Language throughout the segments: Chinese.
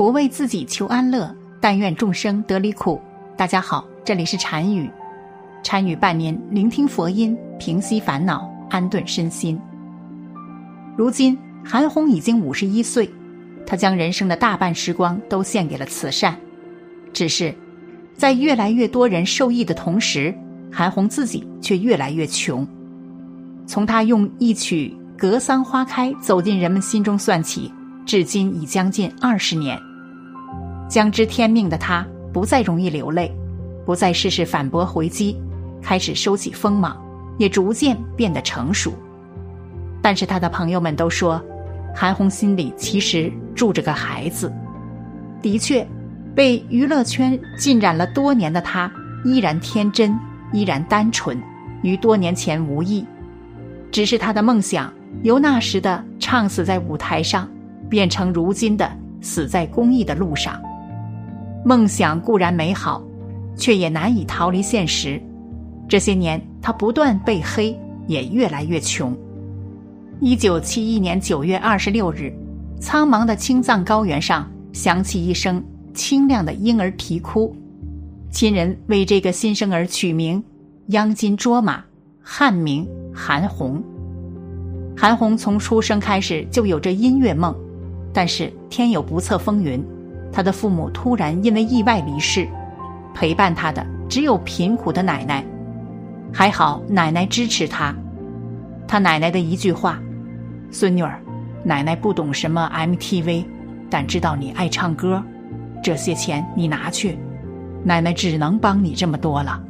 不为自己求安乐，但愿众生得离苦。大家好，这里是禅语，禅语伴您聆听佛音，平息烦恼，安顿身心。如今韩红已经五十一岁，他将人生的大半时光都献给了慈善。只是，在越来越多人受益的同时，韩红自己却越来越穷。从他用一曲《格桑花开》走进人们心中算起，至今已将近二十年。将知天命的他。不再容易流泪，不再事事反驳回击，开始收起锋芒，也逐渐变得成熟。但是他的朋友们都说，韩红心里其实住着个孩子。的确，被娱乐圈浸染了多年的他，依然天真，依然单纯，与多年前无异。只是他的梦想，由那时的唱死在舞台上，变成如今的死在公益的路上。梦想固然美好，却也难以逃离现实。这些年，他不断被黑，也越来越穷。一九七一年九月二十六日，苍茫的青藏高原上响起一声清亮的婴儿啼哭，亲人为这个新生儿取名央金卓玛，汉名韩红。韩红从出生开始就有着音乐梦，但是天有不测风云。他的父母突然因为意外离世，陪伴他的只有贫苦的奶奶。还好奶奶支持他。他奶奶的一句话：“孙女儿，奶奶不懂什么 MTV，但知道你爱唱歌，这些钱你拿去，奶奶只能帮你这么多了。”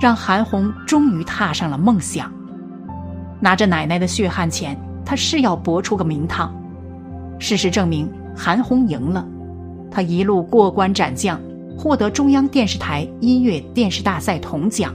让韩红终于踏上了梦想。拿着奶奶的血汗钱，他是要搏出个名堂。事实证明，韩红赢了。他一路过关斩将，获得中央电视台音乐电视大赛铜奖。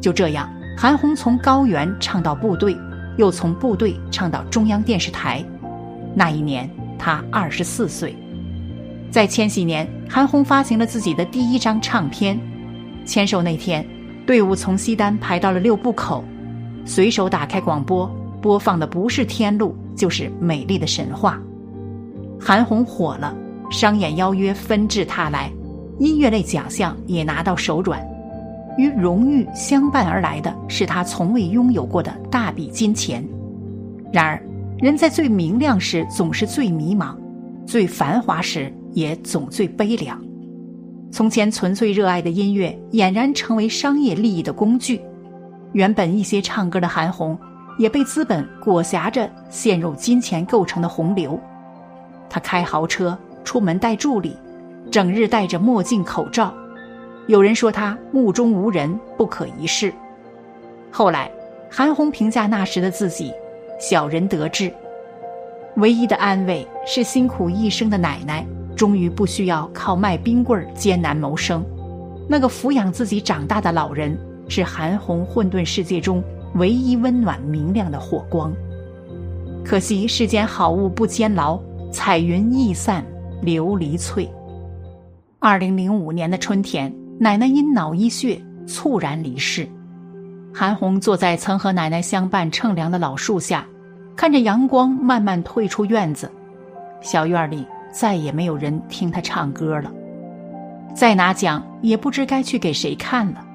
就这样，韩红从高原唱到部队，又从部队唱到中央电视台。那一年，他二十四岁。在千禧年，韩红发行了自己的第一张唱片。签售那天，队伍从西单排到了六部口，随手打开广播，播放的不是《天路》，就是《美丽的神话》。韩红火了。商演邀约纷至沓来，音乐类奖项也拿到手软，与荣誉相伴而来的是他从未拥有过的大笔金钱。然而，人在最明亮时总是最迷茫，最繁华时也总最悲凉。从前纯粹热爱的音乐，俨然成为商业利益的工具。原本一些唱歌的韩红，也被资本裹挟着陷入金钱构成的洪流。他开豪车。出门带助理，整日戴着墨镜口罩。有人说他目中无人，不可一世。后来，韩红评价那时的自己：小人得志。唯一的安慰是，辛苦一生的奶奶终于不需要靠卖冰棍艰难谋生。那个抚养自己长大的老人，是韩红混沌世界中唯一温暖明亮的火光。可惜世间好物不坚牢，彩云易散。琉璃翠。二零零五年的春天，奶奶因脑溢血猝然离世。韩红坐在曾和奶奶相伴乘凉的老树下，看着阳光慢慢退出院子，小院里再也没有人听她唱歌了。再拿奖也不知该去给谁看了。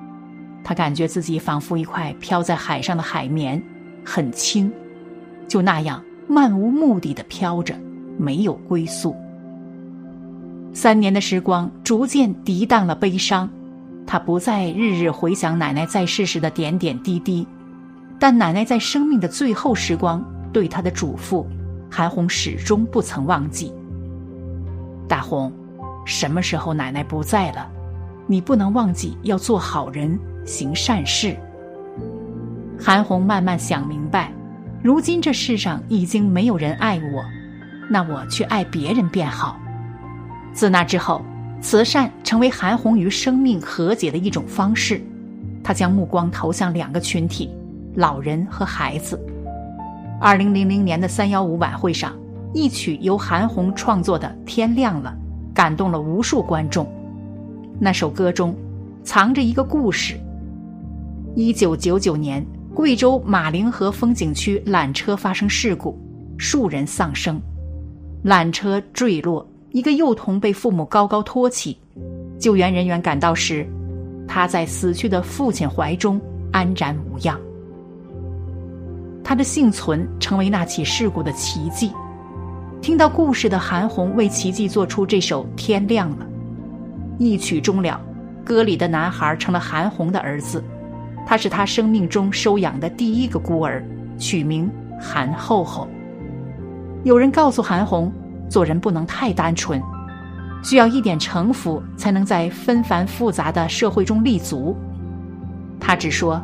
她感觉自己仿佛一块飘在海上的海绵，很轻，就那样漫无目的的飘着，没有归宿。三年的时光逐渐涤荡了悲伤，他不再日日回想奶奶在世时的点点滴滴，但奶奶在生命的最后时光对他的嘱咐，韩红始终不曾忘记。大红，什么时候奶奶不在了，你不能忘记要做好人，行善事。韩红慢慢想明白，如今这世上已经没有人爱我，那我去爱别人便好。自那之后，慈善成为韩红与生命和解的一种方式。他将目光投向两个群体：老人和孩子。二零零零年的三幺五晚会上，一曲由韩红创作的《天亮了》，感动了无数观众。那首歌中，藏着一个故事。一九九九年，贵州马陵河风景区缆车发生事故，数人丧生，缆车坠落。一个幼童被父母高高托起，救援人员赶到时，他在死去的父亲怀中安然无恙。他的幸存成为那起事故的奇迹。听到故事的韩红为奇迹做出这首《天亮了》，一曲终了，歌里的男孩成了韩红的儿子，他是他生命中收养的第一个孤儿，取名韩厚厚。有人告诉韩红，做人不能太单纯，需要一点城府，才能在纷繁复杂的社会中立足。他只说：“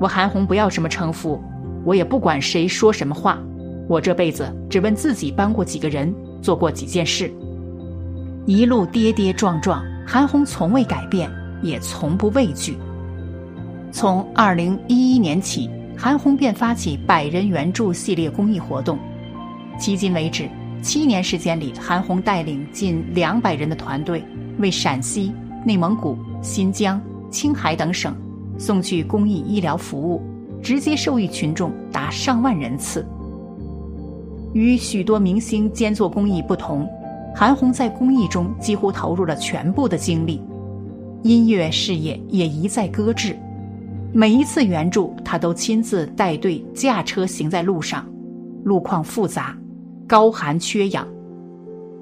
我韩红不要什么城府，我也不管谁说什么话。”我这辈子只问自己帮过几个人，做过几件事。一路跌跌撞撞，韩红从未改变，也从不畏惧。从二零一一年起，韩红便发起百人援助系列公益活动。迄今为止，七年时间里，韩红带领近两百人的团队，为陕西、内蒙古、新疆、青海等省送去公益医疗服务，直接受益群众达上万人次。与许多明星兼做公益不同，韩红在公益中几乎投入了全部的精力，音乐事业也一再搁置。每一次援助，他都亲自带队驾车行在路上，路况复杂，高寒缺氧，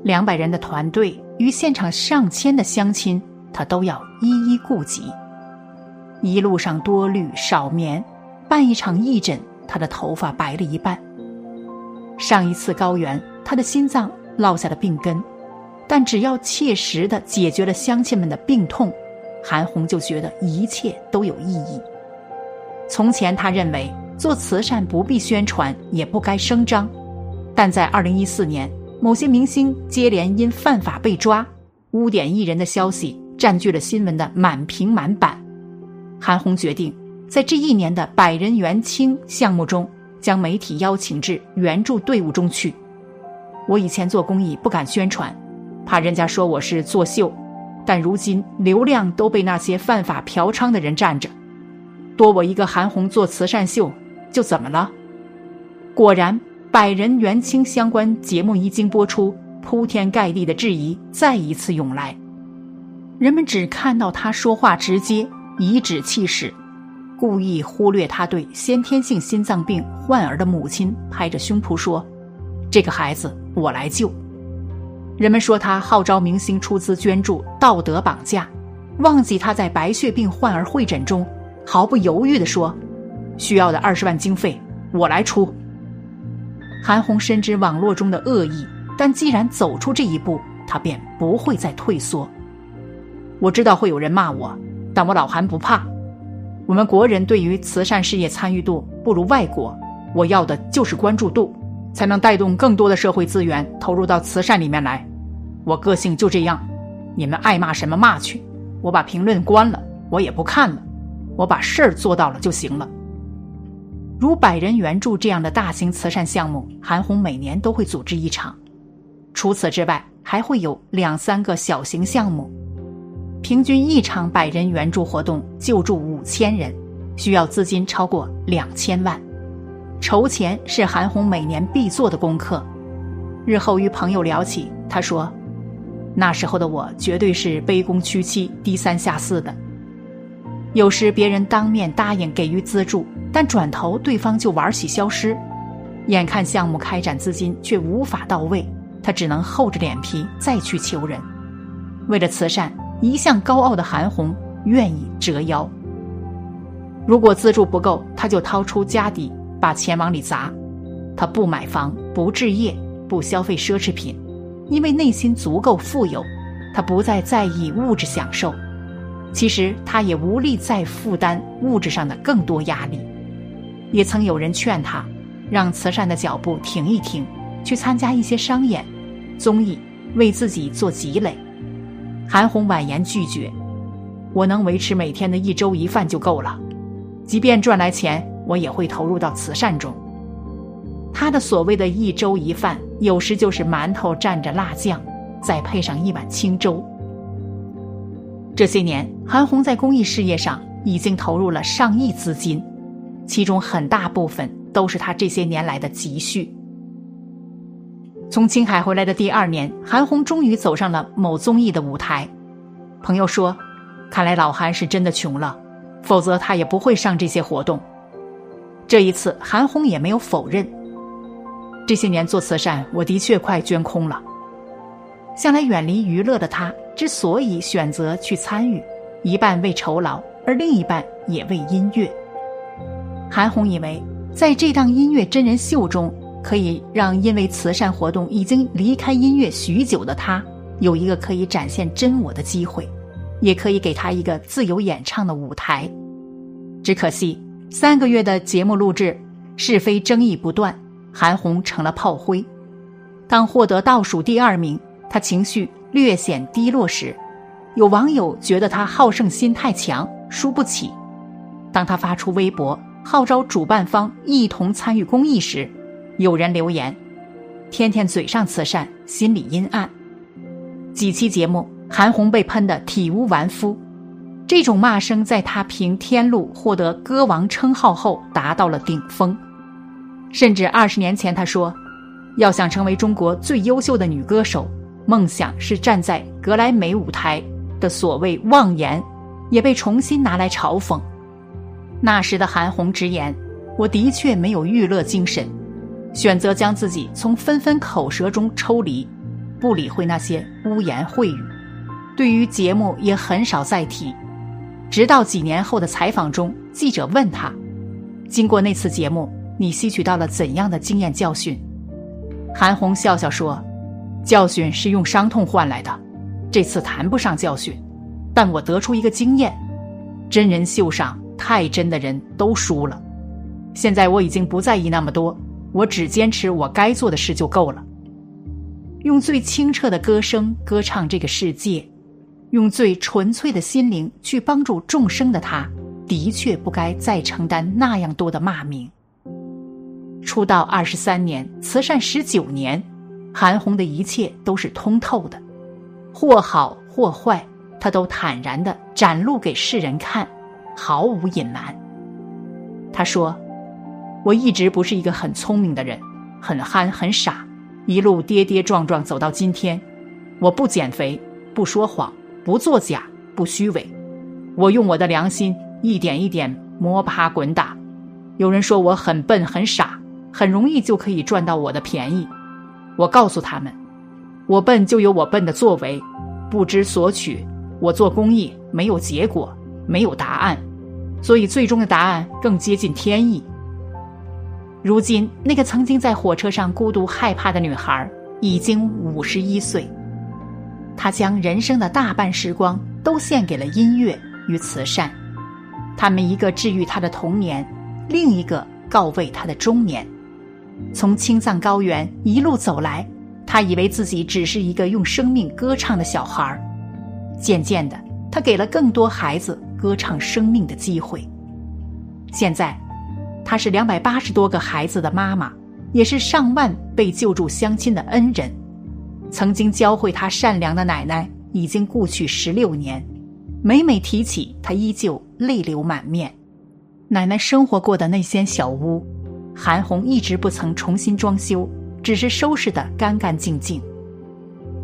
两百人的团队与现场上千的乡亲，他都要一一顾及。一路上多虑少眠，办一场义诊，他的头发白了一半。上一次高原，他的心脏落下了病根，但只要切实的解决了乡亲们的病痛，韩红就觉得一切都有意义。从前他认为做慈善不必宣传，也不该声张，但在二零一四年，某些明星接连因犯法被抓，污点艺人的消息占据了新闻的满屏满版，韩红决定在这一年的百人援青项目中。将媒体邀请至援助队伍中去。我以前做公益不敢宣传，怕人家说我是作秀，但如今流量都被那些犯法嫖娼的人占着，多我一个韩红做慈善秀，就怎么了？果然，百人援青相关节目一经播出，铺天盖地的质疑再一次涌来。人们只看到他说话直接，颐指气使。故意忽略他对先天性心脏病患儿的母亲拍着胸脯说：“这个孩子我来救。”人们说他号召明星出资捐助，道德绑架，忘记他在白血病患儿会诊中毫不犹豫地说：“需要的二十万经费我来出。”韩红深知网络中的恶意，但既然走出这一步，他便不会再退缩。我知道会有人骂我，但我老韩不怕。我们国人对于慈善事业参与度不如外国，我要的就是关注度，才能带动更多的社会资源投入到慈善里面来。我个性就这样，你们爱骂什么骂去，我把评论关了，我也不看了，我把事儿做到了就行了。如百人援助这样的大型慈善项目，韩红每年都会组织一场，除此之外，还会有两三个小型项目。平均一场百人援助活动救助五千人，需要资金超过两千万。筹钱是韩红每年必做的功课。日后与朋友聊起，他说：“那时候的我绝对是卑躬屈膝、低三下四的。有时别人当面答应给予资助，但转头对方就玩起消失。眼看项目开展资金却无法到位，他只能厚着脸皮再去求人。为了慈善。”一向高傲的韩红愿意折腰。如果资助不够，他就掏出家底把钱往里砸。他不买房，不置业，不消费奢侈品，因为内心足够富有。他不再在意物质享受。其实他也无力再负担物质上的更多压力。也曾有人劝他，让慈善的脚步停一停，去参加一些商演、综艺，为自己做积累。韩红婉言拒绝：“我能维持每天的一粥一饭就够了，即便赚来钱，我也会投入到慈善中。”他的所谓的一粥一饭，有时就是馒头蘸着辣酱，再配上一碗清粥。这些年，韩红在公益事业上已经投入了上亿资金，其中很大部分都是他这些年来的积蓄。从青海回来的第二年，韩红终于走上了某综艺的舞台。朋友说：“看来老韩是真的穷了，否则他也不会上这些活动。”这一次，韩红也没有否认。这些年做慈善，我的确快捐空了。向来远离娱乐的他，之所以选择去参与，一半为酬劳，而另一半也为音乐。韩红以为，在这档音乐真人秀中。可以让因为慈善活动已经离开音乐许久的他有一个可以展现真我的机会，也可以给他一个自由演唱的舞台。只可惜三个月的节目录制，是非争议不断，韩红成了炮灰。当获得倒数第二名，他情绪略显低落时，有网友觉得他好胜心太强，输不起。当他发出微博号召主办方一同参与公益时，有人留言：“天天嘴上慈善，心里阴暗。”几期节目，韩红被喷得体无完肤。这种骂声在她凭《天路》获得歌王称号后达到了顶峰。甚至二十年前，她说：“要想成为中国最优秀的女歌手，梦想是站在格莱美舞台。”的所谓妄言，也被重新拿来嘲讽。那时的韩红直言：“我的确没有娱乐精神。”选择将自己从纷纷口舌中抽离，不理会那些污言秽语，对于节目也很少再提。直到几年后的采访中，记者问他：“经过那次节目，你吸取到了怎样的经验教训？”韩红笑笑说：“教训是用伤痛换来的，这次谈不上教训，但我得出一个经验：真人秀上太真的人都输了。现在我已经不在意那么多。”我只坚持我该做的事就够了。用最清澈的歌声歌唱这个世界，用最纯粹的心灵去帮助众生的他，的确不该再承担那样多的骂名。出道二十三年，慈善十九年，韩红的一切都是通透的，或好或坏，她都坦然的展露给世人看，毫无隐瞒。他说。我一直不是一个很聪明的人，很憨很傻，一路跌跌撞撞走到今天。我不减肥，不说谎，不作假，不虚伪。我用我的良心一点一点摸爬滚打。有人说我很笨很傻，很容易就可以赚到我的便宜。我告诉他们，我笨就有我笨的作为，不知所取。我做公益没有结果，没有答案，所以最终的答案更接近天意。如今，那个曾经在火车上孤独害怕的女孩已经五十一岁。她将人生的大半时光都献给了音乐与慈善。他们一个治愈她的童年，另一个告慰她的中年。从青藏高原一路走来，她以为自己只是一个用生命歌唱的小孩。渐渐的，她给了更多孩子歌唱生命的机会。现在。她是两百八十多个孩子的妈妈，也是上万被救助乡亲的恩人。曾经教会她善良的奶奶已经故去十六年，每每提起，她依旧泪流满面。奶奶生活过的那间小屋，韩红一直不曾重新装修，只是收拾得干干净净。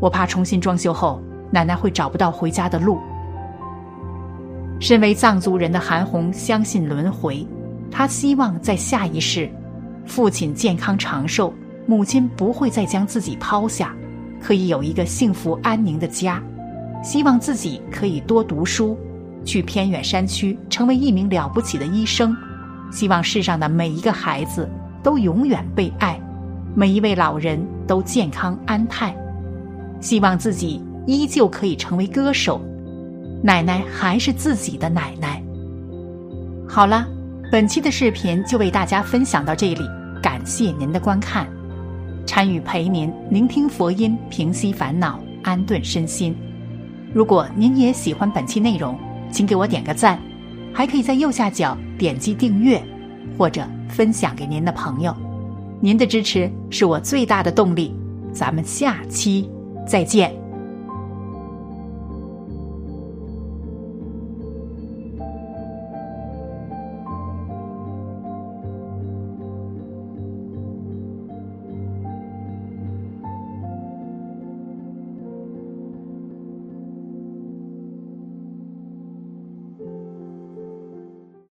我怕重新装修后，奶奶会找不到回家的路。身为藏族人的韩红相信轮回。她希望在下一世，父亲健康长寿，母亲不会再将自己抛下，可以有一个幸福安宁的家。希望自己可以多读书，去偏远山区成为一名了不起的医生。希望世上的每一个孩子都永远被爱，每一位老人都健康安泰。希望自己依旧可以成为歌手，奶奶还是自己的奶奶。好了。本期的视频就为大家分享到这里，感谢您的观看。参与陪您聆听佛音，平息烦恼，安顿身心。如果您也喜欢本期内容，请给我点个赞，还可以在右下角点击订阅，或者分享给您的朋友。您的支持是我最大的动力。咱们下期再见。